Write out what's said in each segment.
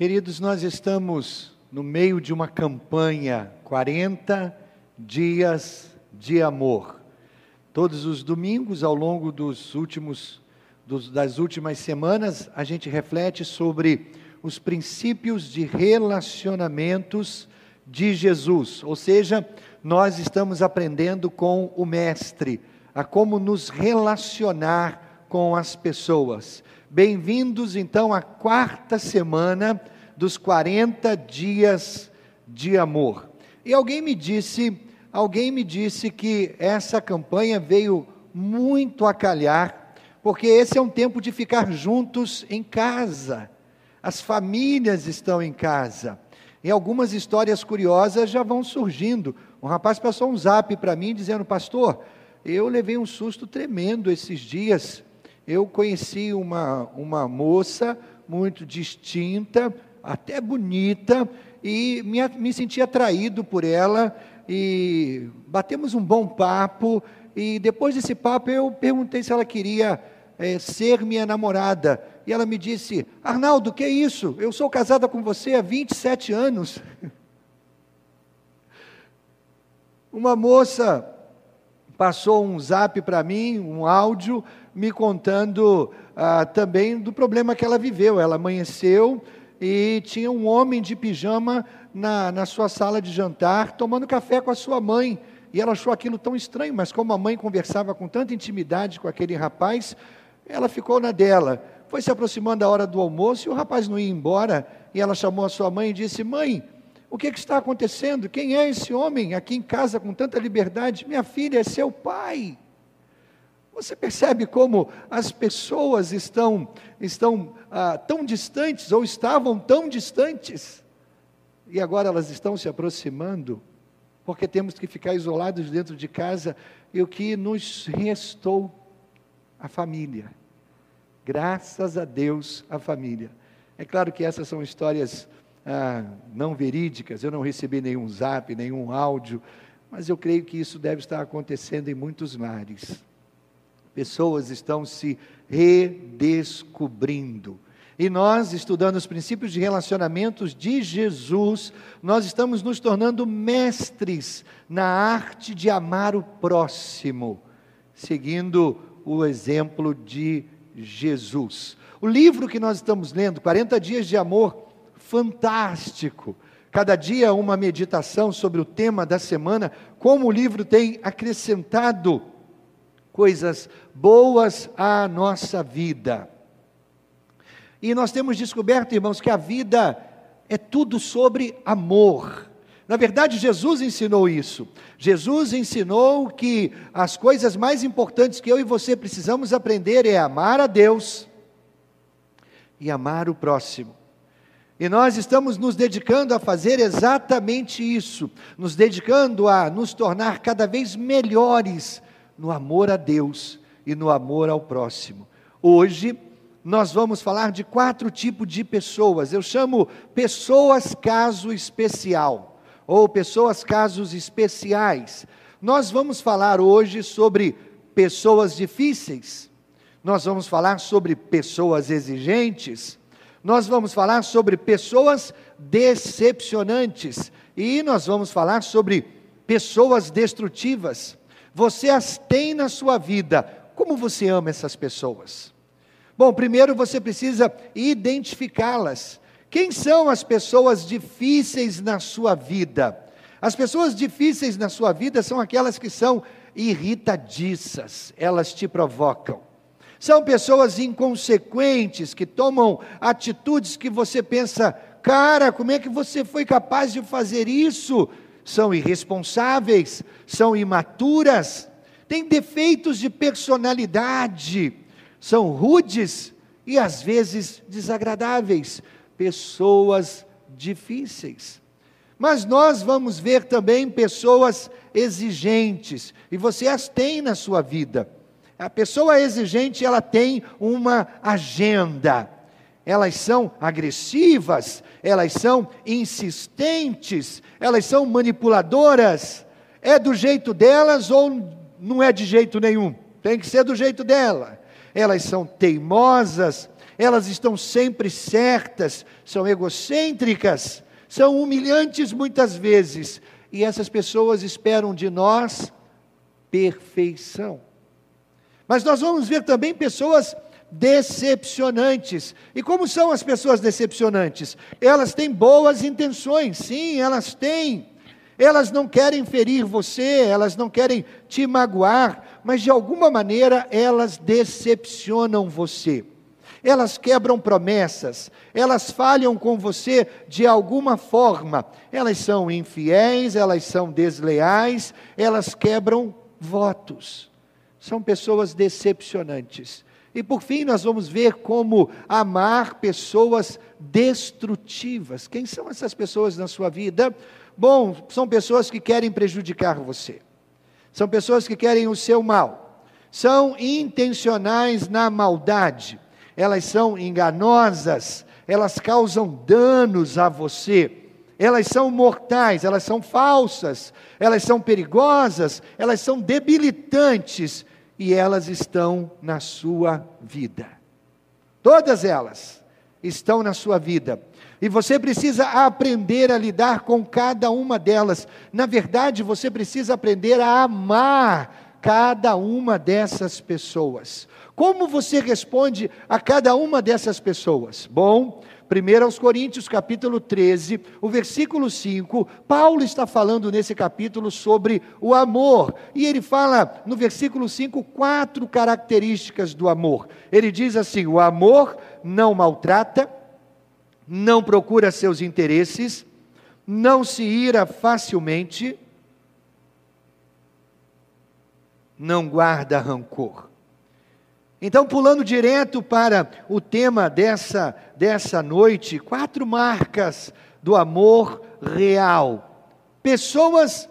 Queridos, nós estamos no meio de uma campanha 40 dias de amor. Todos os domingos, ao longo dos últimos, dos, das últimas semanas, a gente reflete sobre os princípios de relacionamentos de Jesus, ou seja, nós estamos aprendendo com o Mestre a como nos relacionar com as pessoas. Bem-vindos então à quarta semana dos 40 dias de amor. E alguém me disse, alguém me disse que essa campanha veio muito a calhar, porque esse é um tempo de ficar juntos em casa. As famílias estão em casa. E algumas histórias curiosas já vão surgindo. Um rapaz passou um zap para mim dizendo: Pastor, eu levei um susto tremendo esses dias. Eu conheci uma, uma moça muito distinta, até bonita, e me, me senti atraído por ela, e batemos um bom papo, e depois desse papo eu perguntei se ela queria é, ser minha namorada, e ela me disse, Arnaldo, que é isso? Eu sou casada com você há 27 anos. Uma moça passou um zap para mim, um áudio, me contando ah, também do problema que ela viveu. Ela amanheceu e tinha um homem de pijama na, na sua sala de jantar, tomando café com a sua mãe. E ela achou aquilo tão estranho, mas como a mãe conversava com tanta intimidade com aquele rapaz, ela ficou na dela. Foi se aproximando da hora do almoço e o rapaz não ia embora. E ela chamou a sua mãe e disse: Mãe, o que, que, está acontecendo? Quem é esse homem aqui em casa com tanta liberdade? Minha filha é seu pai. Você percebe como as pessoas estão, estão ah, tão distantes, ou estavam tão distantes, e agora elas estão se aproximando, porque temos que ficar isolados dentro de casa, e o que nos restou? A família. Graças a Deus, a família. É claro que essas são histórias ah, não verídicas, eu não recebi nenhum zap, nenhum áudio, mas eu creio que isso deve estar acontecendo em muitos lares. Pessoas estão se redescobrindo. E nós, estudando os princípios de relacionamentos de Jesus, nós estamos nos tornando mestres na arte de amar o próximo, seguindo o exemplo de Jesus. O livro que nós estamos lendo, 40 Dias de Amor, fantástico. Cada dia uma meditação sobre o tema da semana, como o livro tem acrescentado coisas boas à nossa vida. E nós temos descoberto, irmãos, que a vida é tudo sobre amor. Na verdade, Jesus ensinou isso. Jesus ensinou que as coisas mais importantes que eu e você precisamos aprender é amar a Deus e amar o próximo. E nós estamos nos dedicando a fazer exatamente isso, nos dedicando a nos tornar cada vez melhores no amor a Deus e no amor ao próximo. Hoje, nós vamos falar de quatro tipos de pessoas. Eu chamo pessoas caso especial, ou pessoas casos especiais. Nós vamos falar hoje sobre pessoas difíceis, nós vamos falar sobre pessoas exigentes, nós vamos falar sobre pessoas decepcionantes e nós vamos falar sobre pessoas destrutivas. Você as tem na sua vida. Como você ama essas pessoas? Bom, primeiro você precisa identificá-las. Quem são as pessoas difíceis na sua vida? As pessoas difíceis na sua vida são aquelas que são irritadiças, elas te provocam. São pessoas inconsequentes que tomam atitudes que você pensa, cara, como é que você foi capaz de fazer isso? São irresponsáveis, são imaturas, têm defeitos de personalidade, são rudes e às vezes desagradáveis, pessoas difíceis. Mas nós vamos ver também pessoas exigentes, e você as tem na sua vida a pessoa exigente, ela tem uma agenda. Elas são agressivas, elas são insistentes, elas são manipuladoras. É do jeito delas ou não é de jeito nenhum? Tem que ser do jeito dela. elas são teimosas, elas estão sempre certas, são egocêntricas, são humilhantes muitas vezes, e essas pessoas esperam de nós perfeição. Mas nós vamos ver também pessoas decepcionantes. E como são as pessoas decepcionantes? Elas têm boas intenções, sim, elas têm. Elas não querem ferir você, elas não querem te magoar, mas de alguma maneira elas decepcionam você. Elas quebram promessas, elas falham com você de alguma forma. Elas são infiéis, elas são desleais, elas quebram votos. São pessoas decepcionantes. E por fim, nós vamos ver como amar pessoas destrutivas. Quem são essas pessoas na sua vida? Bom, são pessoas que querem prejudicar você, são pessoas que querem o seu mal, são intencionais na maldade, elas são enganosas, elas causam danos a você. Elas são mortais, elas são falsas, elas são perigosas, elas são debilitantes e elas estão na sua vida. Todas elas estão na sua vida. E você precisa aprender a lidar com cada uma delas. Na verdade, você precisa aprender a amar cada uma dessas pessoas. Como você responde a cada uma dessas pessoas? Bom, 1 aos Coríntios, capítulo 13, o versículo 5, Paulo está falando nesse capítulo sobre o amor. E ele fala no versículo 5 quatro características do amor. Ele diz assim: o amor não maltrata, não procura seus interesses, não se ira facilmente, não guarda rancor. Então, pulando direto para o tema dessa, dessa noite, quatro marcas do amor real. Pessoas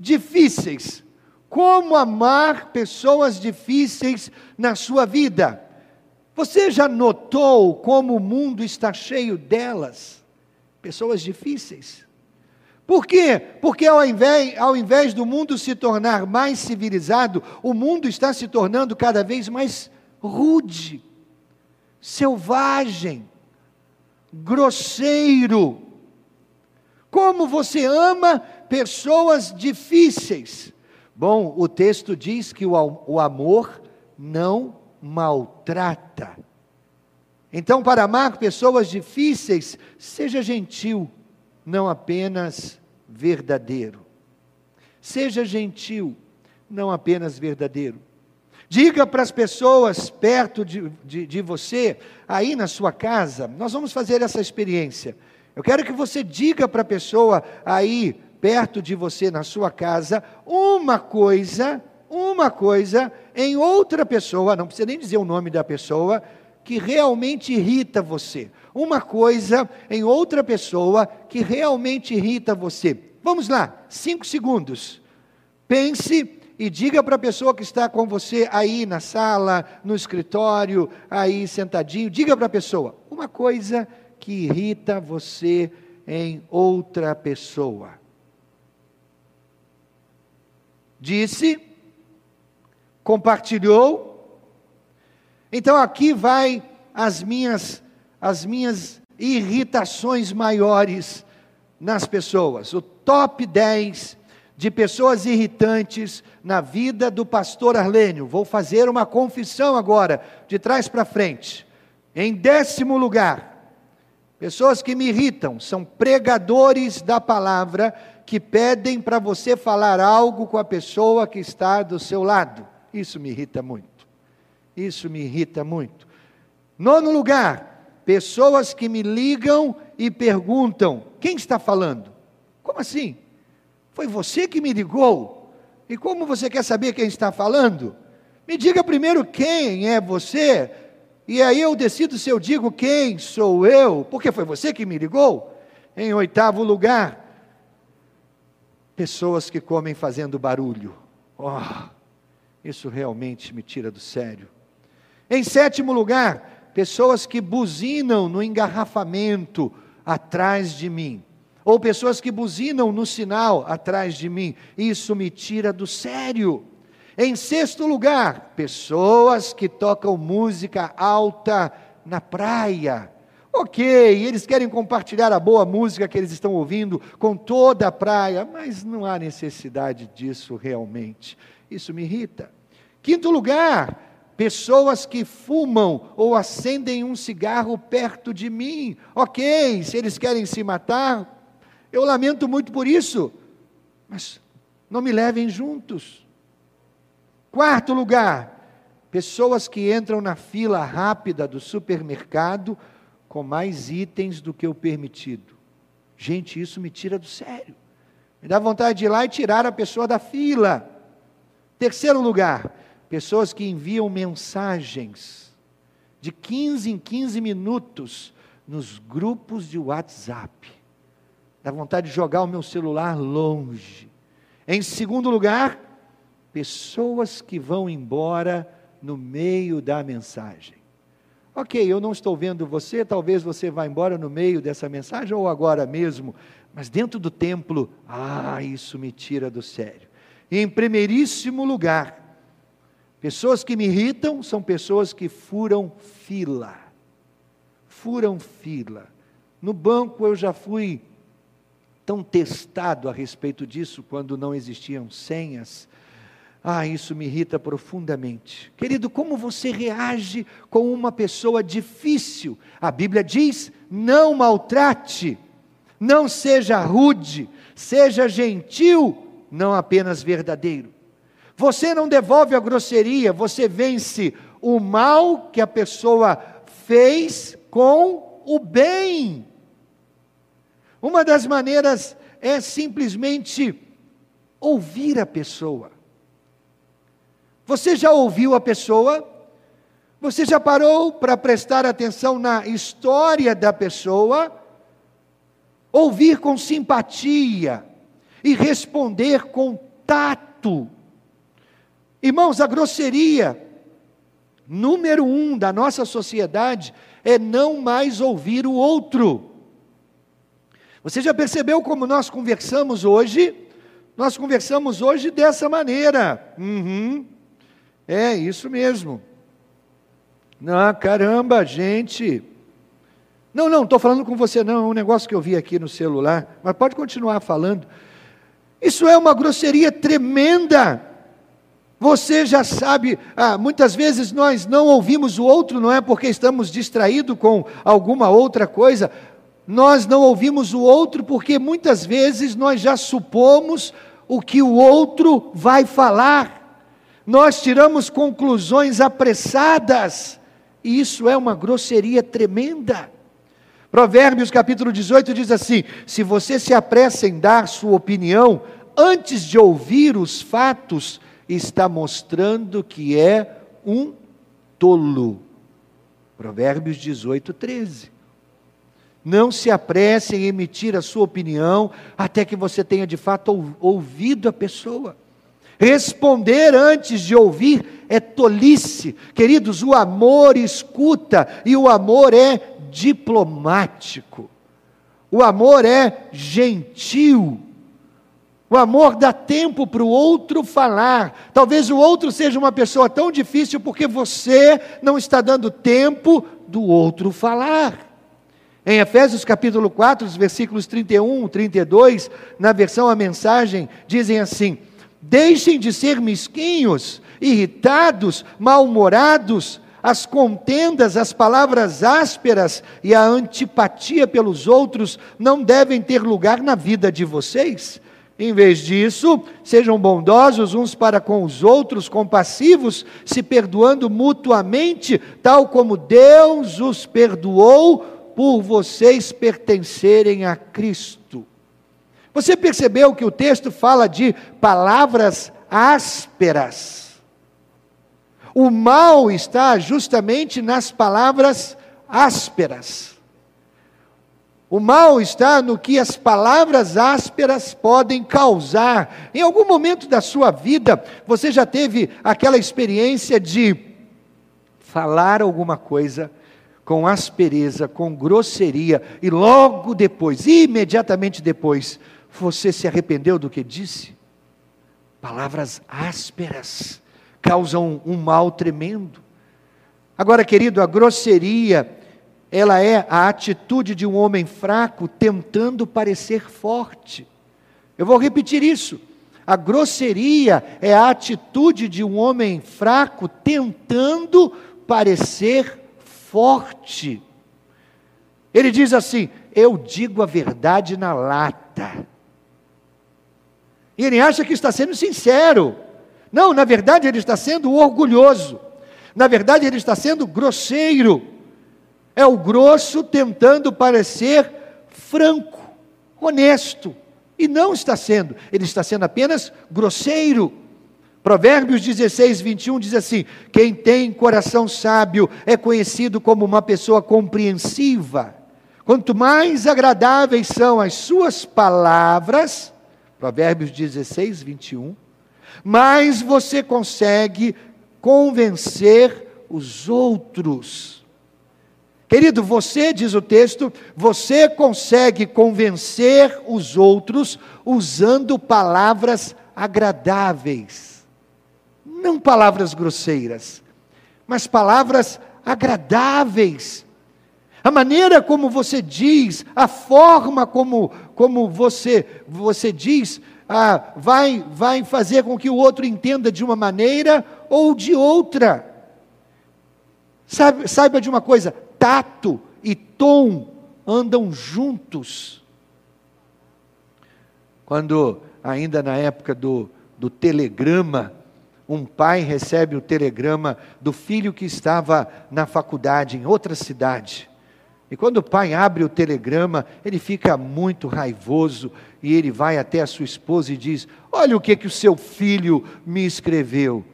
difíceis. Como amar pessoas difíceis na sua vida? Você já notou como o mundo está cheio delas? Pessoas difíceis. Por quê? Porque ao invés, ao invés do mundo se tornar mais civilizado, o mundo está se tornando cada vez mais rude, selvagem, grosseiro. Como você ama pessoas difíceis. Bom, o texto diz que o, amor não maltrata. Então, para amar pessoas difíceis, seja gentil, não apenas verdadeiro. Seja gentil, não apenas verdadeiro. Diga para as pessoas perto de, de, de, você, aí na sua casa, nós vamos fazer essa experiência. Eu quero que você diga para a pessoa aí perto de você na sua casa uma coisa, uma coisa em outra pessoa, não precisa nem dizer o nome da pessoa, que realmente irrita você. Uma coisa em outra pessoa que realmente irrita você. Vamos lá, cinco segundos. Pense e diga para a pessoa que está com você aí na sala, no escritório, aí sentadinho, diga para a pessoa uma coisa que irrita você em outra pessoa. Disse, compartilhou. Então aqui vai as minhas as minhas irritações maiores nas pessoas. O top 10 de pessoas irritantes na vida do pastor Arlênio. Vou fazer uma confissão agora, de trás para frente. Em décimo lugar, pessoas que me irritam são pregadores da palavra que pedem para você falar algo com a pessoa que está do seu lado. Isso me irrita muito. Isso me irrita muito. Nono lugar, pessoas que me ligam e perguntam: quem está falando? Como assim? Foi você que me ligou? E como você quer saber quem está falando? Me diga primeiro quem é você, e aí eu decido se eu digo quem sou eu, porque foi você que me ligou. Em oitavo lugar, pessoas que comem fazendo barulho. Oh, isso realmente me tira do sério. Em sétimo lugar, pessoas que buzinam no engarrafamento atrás de mim ou pessoas que buzinam no sinal atrás de mim. Isso me tira do sério. Em sexto lugar, pessoas que tocam música alta na praia. Ok, eles querem compartilhar a boa música que eles estão ouvindo com toda a praia, mas não há necessidade disso realmente. Isso me irrita. Quinto lugar, pessoas que fumam ou acendem um cigarro perto de mim. Ok, se eles querem se matar, eu lamento muito por isso, mas não me levem juntos. Quarto lugar, pessoas que entram na fila rápida do supermercado com mais itens do que o permitido. Gente, isso me tira do sério. Me dá vontade de ir lá e tirar a pessoa da fila. Terceiro lugar, pessoas que enviam mensagens de 15 em 15 minutos nos grupos de WhatsApp. Dá vontade de jogar o meu celular longe. Em segundo lugar, pessoas que vão embora no meio da mensagem. Ok, eu não estou vendo você, talvez você vá embora no meio dessa mensagem ou agora mesmo, mas dentro do templo, ah, isso me tira do sério. Em primeiríssimo lugar, pessoas que me irritam são pessoas que furam fila. Furam fila. No banco eu já fui tão testado a respeito disso quando não existiam senhas ah, isso me irrita profundamente. Querido, como você reage com uma pessoa difícil? A Bíblia diz: não maltrate, não seja rude, seja gentil, não apenas verdadeiro. Você não devolve a grosseria, você vence o mal que a pessoa fez com o bem. Uma das maneiras é simplesmente ouvir a pessoa. Você já ouviu a pessoa? Você já parou para prestar atenção na história da pessoa? Ouvir com simpatia e responder com tato. Irmãos, a grosseria, número um da nossa sociedade, é não mais ouvir o outro. Você já percebeu como nós conversamos hoje? Nós conversamos hoje dessa maneira. Uhum. É, isso mesmo. Ah, caramba, gente. Não, não, estou falando com você, não. É um negócio que eu vi aqui no celular. Mas pode continuar falando. Isso é uma grosseria tremenda. Você já sabe, ah, muitas vezes nós não ouvimos o outro, não é porque estamos distraídos com alguma outra coisa. Nós não ouvimos o outro porque muitas vezes nós já supomos o que o outro vai falar nós tiramos conclusões apressadas, e isso é uma grosseria tremenda. Provérbios capítulo 18 diz assim: Se você se apressa em dar sua opinião, antes de ouvir os fatos, está mostrando que é um tolo. Provérbios 18, 13. Não se apresse em emitir a sua opinião até que você tenha de fato ouvido a pessoa. Responder antes de ouvir é tolice. Queridos, o amor escuta e o amor é diplomático. O amor é gentil. O amor dá tempo para o outro falar. Talvez o outro seja uma pessoa tão difícil porque você não está dando tempo do outro falar. Em Efésios capítulo 4, versículos 31, 32, na versão a mensagem, dizem assim: Deixem de ser mesquinhos, irritados, mal-humorados, as contendas, as palavras ásperas e a antipatia pelos outros não devem ter lugar na vida de vocês. Em vez disso, sejam bondosos uns para com os outros, compassivos, se perdoando mutuamente, tal como Deus os perdoou por vocês pertencerem a Cristo. Você percebeu que o texto fala de palavras ásperas. O mal está justamente nas palavras ásperas. O mal está no que as palavras ásperas podem causar. Em algum momento da sua vida, você já teve aquela experiência de falar alguma coisa com aspereza, com grosseria, e logo depois, imediatamente depois, você se arrependeu do que disse? Palavras ásperas. causam um mal tremendo. Agora, querido, a grosseria, ela é a atitude de um homem fraco tentando parecer forte. Eu vou repetir isso. A grosseria é a atitude de um homem fraco tentando parecer forte. Ele diz assim: Eu digo a verdade na lata. E ele acha que está sendo sincero. Não, na verdade ele está sendo orgulhoso. Na verdade ele está sendo grosseiro. É o grosso tentando parecer franco, honesto. E não está sendo, ele está sendo apenas grosseiro. Provérbios 16, 21 diz assim: Quem tem coração sábio é conhecido como uma pessoa compreensiva. Quanto mais agradáveis são as suas palavras, Provérbios 16, 21, mais você consegue convencer os outros. Querido, você, diz o texto, você consegue convencer os outros usando palavras agradáveis. Não palavras grosseiras, mas palavras agradáveis. A maneira como você diz, a forma como, como você, você diz, ah, vai, vai fazer com que o outro entenda de uma maneira ou de outra. Saiba, saiba de uma coisa: tato e tom andam juntos. Quando, ainda na época do, do telegrama, um pai recebe o telegrama do filho que estava na faculdade em outra cidade. E quando o pai abre o telegrama, ele fica muito raivoso e ele vai até a sua esposa e diz: Olha o que, que o seu filho me escreveu.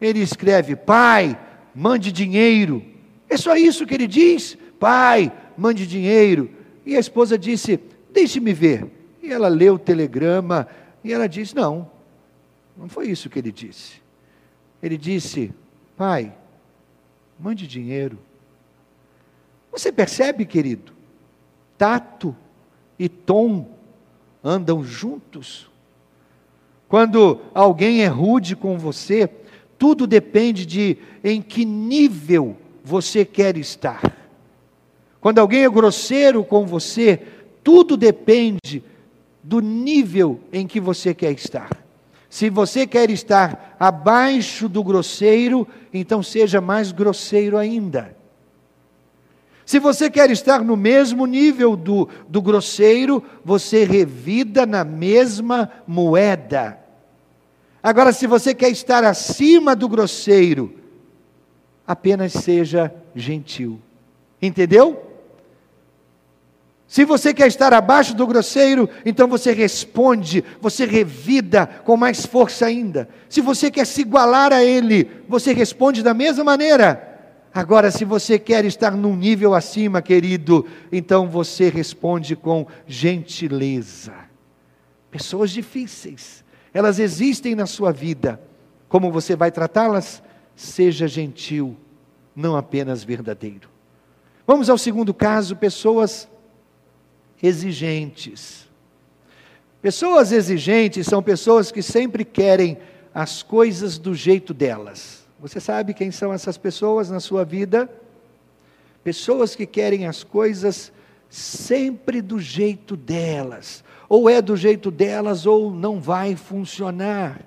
Ele escreve: Pai, mande dinheiro. É só isso que ele diz: Pai, mande dinheiro. E a esposa disse: Deixe-me ver. E ela leu o telegrama e ela disse: Não, não foi isso que ele disse. Ele disse: Pai, mande dinheiro. Você percebe, querido? Tato e tom andam juntos. Quando alguém é rude com você, tudo depende de em que nível você quer estar. Quando alguém é grosseiro com você, tudo depende do nível em que você quer estar. Se você quer estar abaixo do grosseiro, então seja mais grosseiro ainda. Se você quer estar no mesmo nível do, do grosseiro, você revida na mesma moeda. Agora, se você quer estar acima do grosseiro, apenas seja gentil. Entendeu? Se você quer estar abaixo do grosseiro, então você responde, você revida com mais força ainda. Se você quer se igualar a ele, você responde da mesma maneira. Agora, se você quer estar num nível acima, querido, então você responde com gentileza. Pessoas difíceis, elas existem na sua vida. Como você vai tratá-las? Seja gentil, não apenas verdadeiro. Vamos ao segundo caso: pessoas exigentes. Pessoas exigentes são pessoas que sempre querem as coisas do jeito delas. Você sabe quem são essas pessoas na sua vida? Pessoas que querem as coisas sempre do jeito delas. Ou é do jeito delas ou não vai funcionar.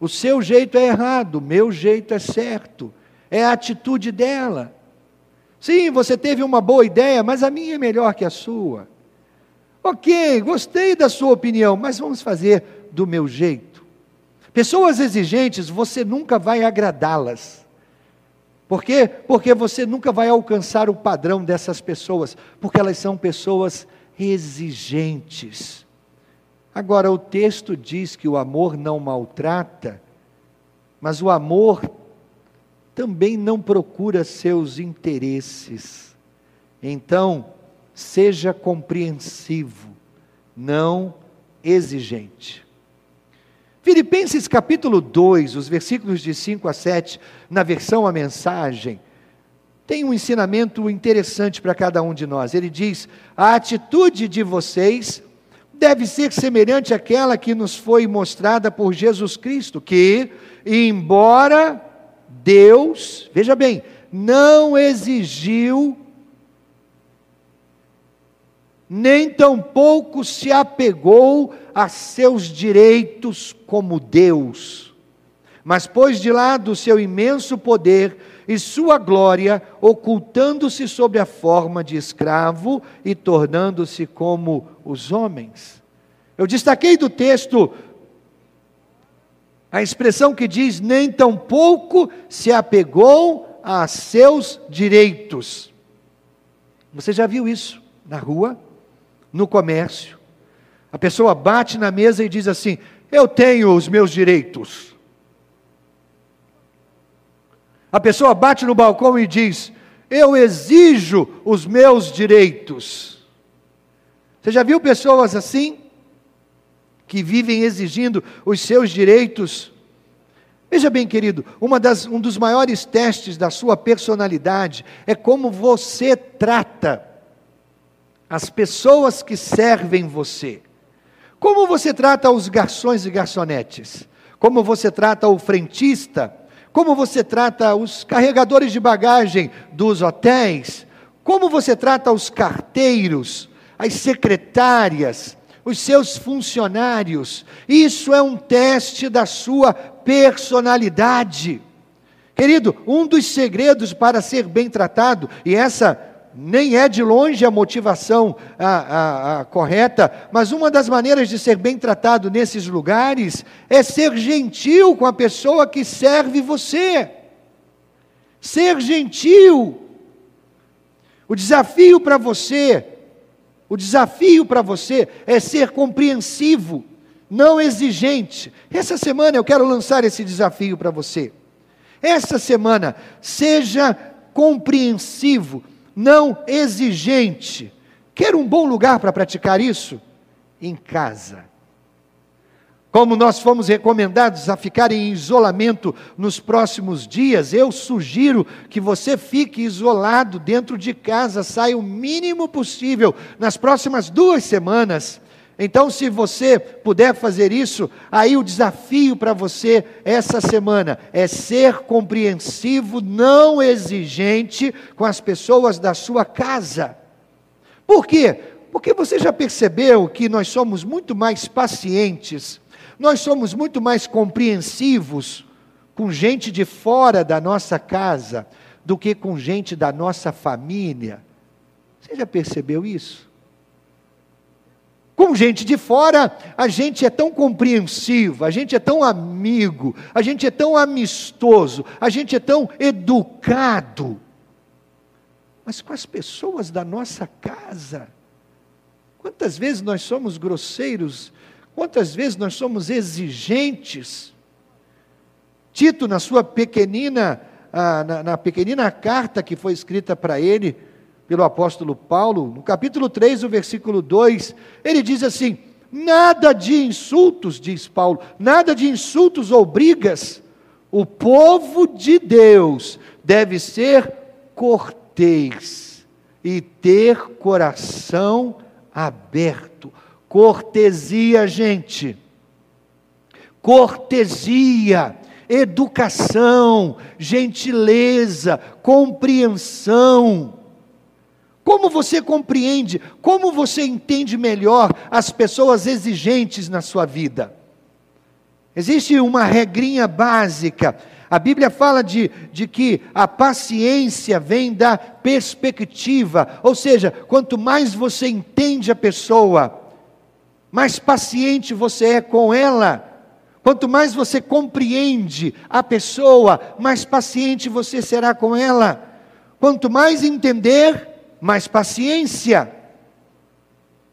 O seu jeito é errado, o meu jeito é certo. É a atitude dela. Sim, você teve uma boa ideia, mas a minha é melhor que a sua. Ok, gostei da sua opinião, mas vamos fazer do meu jeito. Pessoas exigentes, você nunca vai agradá-las. Por quê? Porque você nunca vai alcançar o padrão dessas pessoas, porque elas são pessoas exigentes. Agora, o texto diz que o amor não maltrata, mas o amor também não procura seus interesses. Então, seja compreensivo, não exigente. Filipenses capítulo 2, os versículos de 5 a 7, na versão a mensagem, tem um ensinamento interessante para cada um de nós. Ele diz: a atitude de vocês deve ser semelhante àquela que nos foi mostrada por Jesus Cristo, que, embora Deus, veja bem, não exigiu, nem tampouco se apegou a seus direitos como Deus, mas pôs de lado seu imenso poder e sua glória, ocultando-se sob a forma de escravo e tornando-se como os homens. Eu destaquei do texto a expressão que diz: nem tampouco se apegou a seus direitos. Você já viu isso na rua, no comércio? A pessoa bate na mesa e diz assim: Eu tenho os meus direitos. A pessoa bate no balcão e diz: Eu exijo os meus direitos. Você já viu pessoas assim? Que vivem exigindo os seus direitos? Veja bem, querido, das, um dos maiores testes da sua personalidade é como você trata as pessoas que servem você. Como você trata os garçons e garçonetes? Como você trata o frentista? como você trata os carregadores de bagagem dos hotéis, como você trata os carteiros, as secretárias, os seus funcionários. Isso é um teste da sua personalidade. Querido, um dos segredos para ser bem tratado, e essa nem é de longe a motivação a, a, a, correta, mas uma das maneiras de ser bem tratado nesses lugares é ser gentil com a pessoa que serve você. Ser gentil. O desafio para você, o desafio para você é ser compreensivo, não exigente. Essa semana eu quero lançar esse desafio para você. Essa semana, seja compreensivo não exigente. Quer um bom lugar para praticar isso? Em casa. Como nós fomos recomendados a ficar em isolamento nos próximos dias, eu sugiro que você fique isolado dentro de casa, saia o mínimo possível nas próximas duas semanas então, se você puder fazer isso, aí o desafio para você essa semana é ser compreensivo, não exigente com as pessoas da sua casa. Por quê? Porque você já percebeu que nós somos muito mais pacientes, nós somos muito mais compreensivos com gente de fora da nossa casa do que com gente da nossa família. Você já percebeu isso? Com gente de fora, a gente é tão compreensivo, a gente é tão amigo, a gente é tão amistoso, a gente é tão educado. Mas com as pessoas da nossa casa, quantas vezes nós somos grosseiros, quantas vezes nós somos exigentes. Tito, na sua pequenina, ah, na, na pequenina carta que foi escrita para ele, pelo apóstolo Paulo, no capítulo 3, o versículo 2, ele diz assim: nada de insultos, diz Paulo, nada de insultos ou brigas. O povo de Deus deve ser cortês e ter coração aberto. Cortesia, gente. Cortesia, educação, gentileza, compreensão como você compreende, como você entende melhor as pessoas exigentes na sua vida? Existe uma regrinha básica. A Bíblia fala de, de que a paciência vem da perspectiva, ou seja, quanto mais você entende a pessoa, mais paciente você é com ela. Quanto mais você compreende a pessoa, mais paciente você será com ela. Quanto mais entender, mais paciência.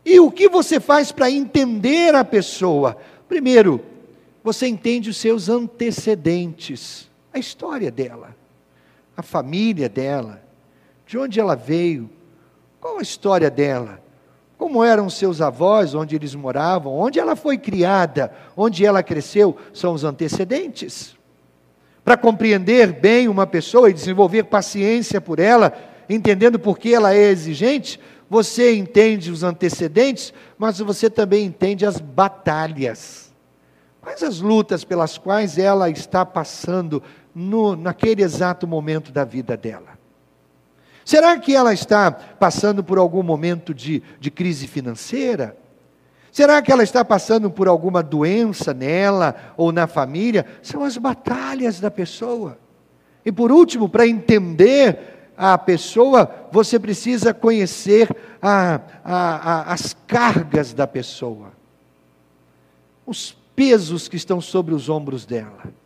E o que você faz para entender a pessoa? Primeiro, você entende os seus antecedentes, a história dela, a família dela, de onde ela veio, qual a história dela, como eram seus avós, onde eles moravam, onde ela foi criada, onde ela cresceu, são os antecedentes. Para compreender bem uma pessoa e desenvolver paciência por ela, entendendo por que ela é exigente, você entende os antecedentes, mas você também entende as batalhas. Quais as lutas pelas quais ela está passando no, naquele exato momento da vida dela? Será que ela está passando por algum momento de, de crise financeira? Será que ela está passando por alguma doença nela ou na família? São as batalhas da pessoa. E por último, para entender a pessoa, você precisa conhecer a, a, a, as cargas da pessoa, os pesos que estão sobre os ombros dela.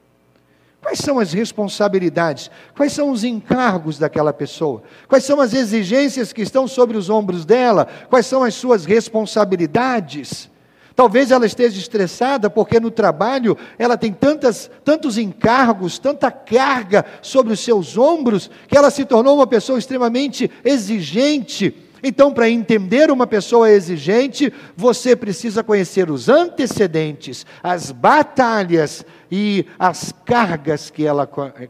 Quais são as responsabilidades? Quais são os encargos daquela pessoa? Quais são as exigências que estão sobre os ombros dela? Quais são as suas responsabilidades? Talvez ela esteja estressada porque no trabalho ela tem tantas, tantos encargos, tanta carga sobre os seus ombros, que ela se tornou uma pessoa extremamente exigente. Então, para entender uma pessoa exigente, você precisa conhecer os antecedentes, as batalhas e as cargas que ela,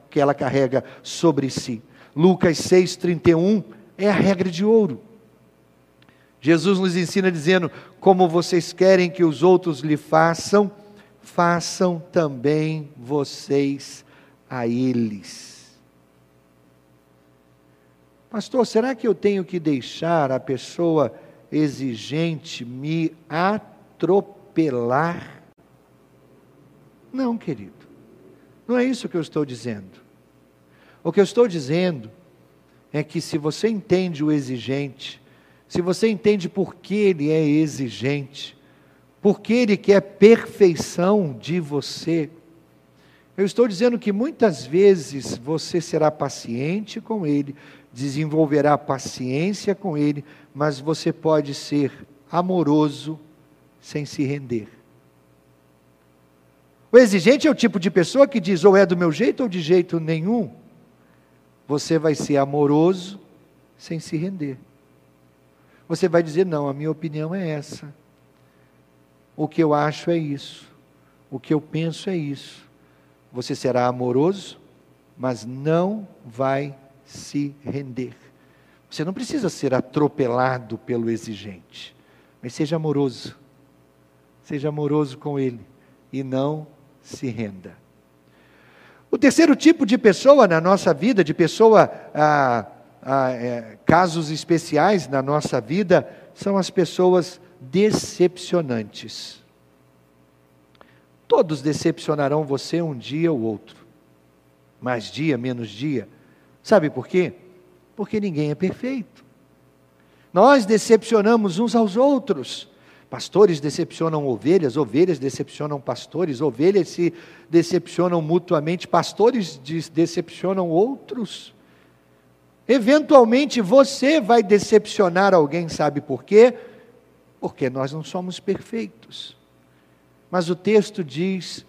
que ela carrega sobre si. Lucas 6,31 é a regra de ouro. Jesus nos ensina dizendo: como vocês querem que os outros lhe façam, façam também vocês a eles. Pastor, será que eu tenho que deixar a pessoa exigente me atropelar? Não, querido. Não é isso que eu estou dizendo. O que eu estou dizendo é que se você entende o exigente, se você entende por que ele é exigente, por que ele quer perfeição de você, eu estou dizendo que muitas vezes você será paciente com ele, desenvolverá paciência com ele, mas você pode ser amoroso sem se render. O exigente é o tipo de pessoa que diz ou é do meu jeito ou de jeito nenhum. Você vai ser amoroso sem se render. Você vai dizer: não, a minha opinião é essa. O que eu acho é isso. O que eu penso é isso. Você será amoroso, mas não vai se render. Você não precisa ser atropelado pelo exigente, mas seja amoroso. Seja amoroso com ele e não se renda. O terceiro tipo de pessoa na nossa vida, de pessoa, ah, ah, é, casos especiais na nossa vida, são as pessoas decepcionantes. Todos decepcionarão você um dia ou outro, mais dia, menos dia. Sabe por quê? Porque ninguém é perfeito. Nós decepcionamos uns aos outros. Pastores decepcionam ovelhas, ovelhas decepcionam pastores, ovelhas se decepcionam mutuamente, pastores decepcionam outros. Eventualmente você vai decepcionar alguém, sabe por quê? Porque nós não somos perfeitos. Mas o texto diz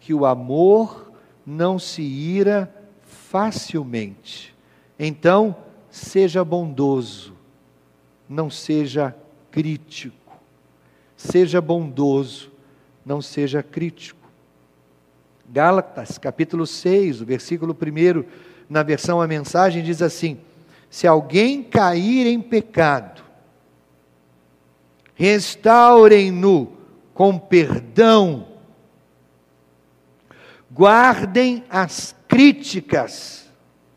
que o amor não se ira facilmente. Então, seja bondoso, não seja crítico. Seja bondoso, não seja crítico. Gálatas, capítulo 6, o versículo 1, na versão a mensagem diz assim: Se alguém cair em pecado, restaurem-no com perdão, guardem as críticas,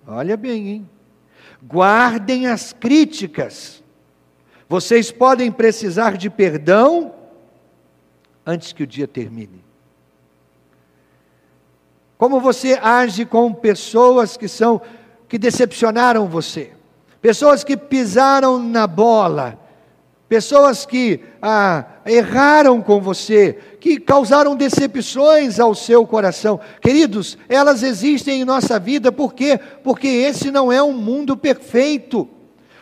olha bem, hein? Guardem as críticas. Vocês podem precisar de perdão antes que o dia termine. Como você age com pessoas que são que decepcionaram você, pessoas que pisaram na bola, pessoas que ah, erraram com você, que causaram decepções ao seu coração. Queridos, elas existem em nossa vida, por quê? Porque esse não é um mundo perfeito.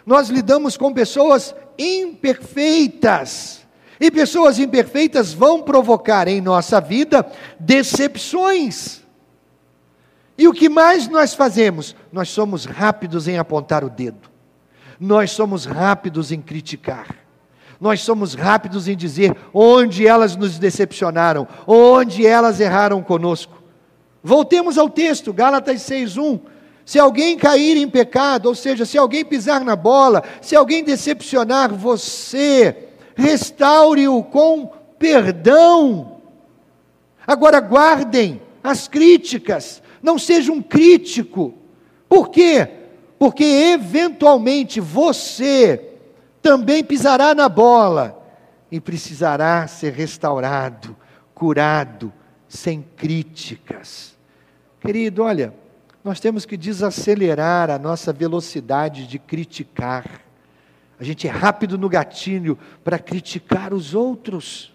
Nós lidamos com pessoas imperfeitas. E pessoas imperfeitas vão provocar em nossa vida decepções. E o que mais nós fazemos? Nós somos rápidos em apontar o dedo, nós somos rápidos em criticar, nós somos rápidos em dizer onde elas nos decepcionaram, onde elas erraram conosco. Voltemos ao texto, Gálatas 6,1. Se alguém cair em pecado, ou seja, se alguém pisar na bola, se alguém decepcionar você, restaure-o com perdão. Agora guardem as críticas, não seja um crítico. Por quê? Porque eventualmente você também pisará na bola e precisará ser restaurado, curado, sem críticas. Querido, olha, nós temos que desacelerar a nossa velocidade de criticar. A gente é rápido no gatilho para criticar os outros.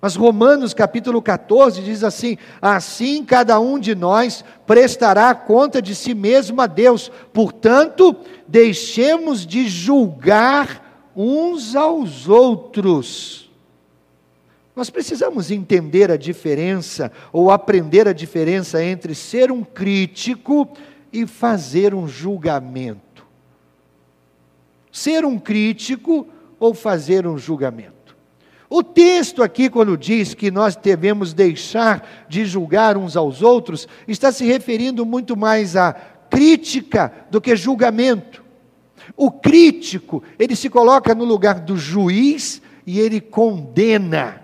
Mas Romanos capítulo 14 diz assim: Assim cada um de nós prestará conta de si mesmo a Deus, portanto, deixemos de julgar uns aos outros. Nós precisamos entender a diferença, ou aprender a diferença entre ser um crítico e fazer um julgamento. Ser um crítico ou fazer um julgamento. O texto aqui, quando diz que nós devemos deixar de julgar uns aos outros, está se referindo muito mais à crítica do que julgamento. O crítico, ele se coloca no lugar do juiz e ele condena.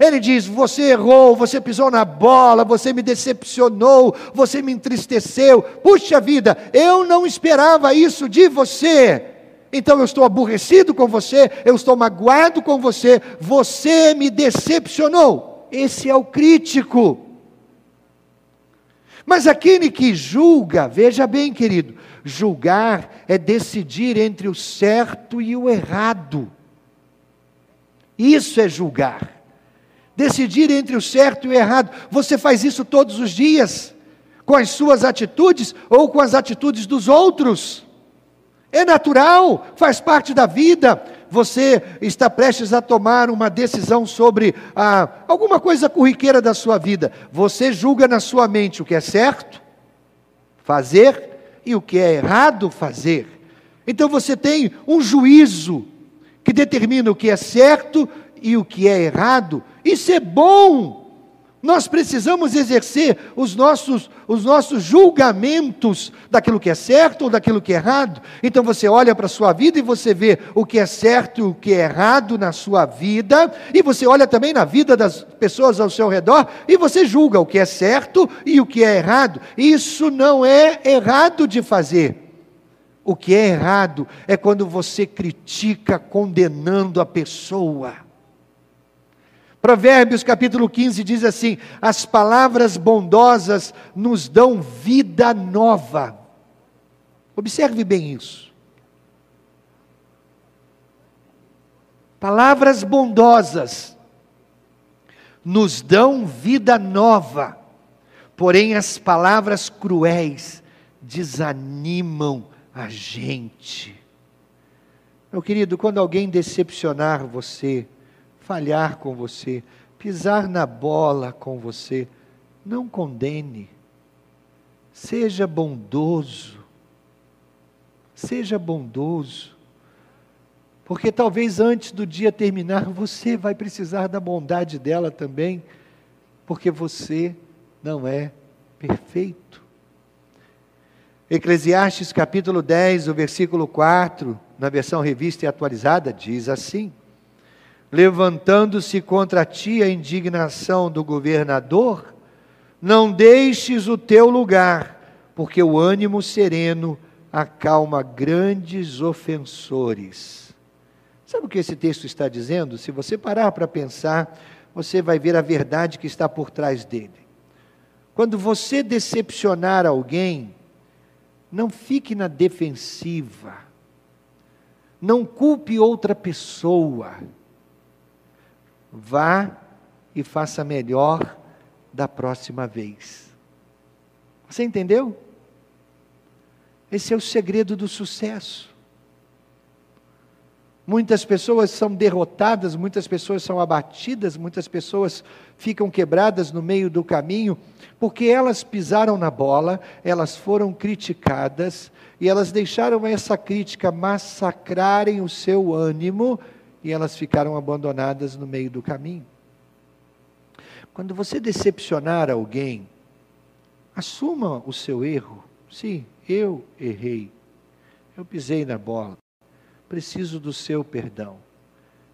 Ele diz: Você errou, você pisou na bola, você me decepcionou, você me entristeceu. Puxa vida, eu não esperava isso de você. Então eu estou aborrecido com você, eu estou magoado com você, você me decepcionou. Esse é o crítico. Mas aquele que julga, veja bem, querido, julgar é decidir entre o certo e o errado. Isso é julgar. Decidir entre o certo e o errado. Você faz isso todos os dias, com as suas atitudes ou com as atitudes dos outros. É natural, faz parte da vida. Você está prestes a tomar uma decisão sobre ah, alguma coisa corriqueira da sua vida. Você julga na sua mente o que é certo fazer e o que é errado fazer. Então você tem um juízo que determina o que é certo e o que é errado. Isso é bom. Nós precisamos exercer os nossos, os nossos julgamentos daquilo que é certo ou daquilo que é errado. Então você olha para a sua vida e você vê o que é certo e o que é errado na sua vida, e você olha também na vida das pessoas ao seu redor e você julga o que é certo e o que é errado. Isso não é errado de fazer. O que é errado é quando você critica condenando a pessoa. Provérbios capítulo 15 diz assim: As palavras bondosas nos dão vida nova. Observe bem isso. Palavras bondosas nos dão vida nova, porém as palavras cruéis desanimam a gente. Meu querido, quando alguém decepcionar você, falhar com você, pisar na bola com você, não condene. Seja bondoso. Seja bondoso. Porque talvez antes do dia terminar, você vai precisar da bondade dela também, porque você não é perfeito. Eclesiastes capítulo 10, o versículo 4, na versão revista e atualizada, diz assim: levantando-se contra ti a indignação do governador, não deixes o teu lugar, porque o ânimo sereno acalma grandes ofensores. Sabe o que esse texto está dizendo? Se você parar para pensar, você vai ver a verdade que está por trás dele. Quando você decepcionar alguém, não fique na defensiva. Não culpe outra pessoa vá e faça melhor da próxima vez. Você entendeu? Esse é o segredo do sucesso. Muitas pessoas são derrotadas, muitas pessoas são abatidas, muitas pessoas ficam quebradas no meio do caminho, porque elas pisaram na bola, elas foram criticadas e elas deixaram essa crítica massacrarem o seu ânimo e elas ficaram abandonadas no meio do caminho. Quando você decepcionar alguém, assuma o seu erro, Sim, eu errei. Eu pisei na bola. Preciso do seu perdão.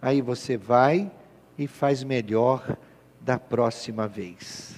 Aí você vai e faz melhor da próxima vez.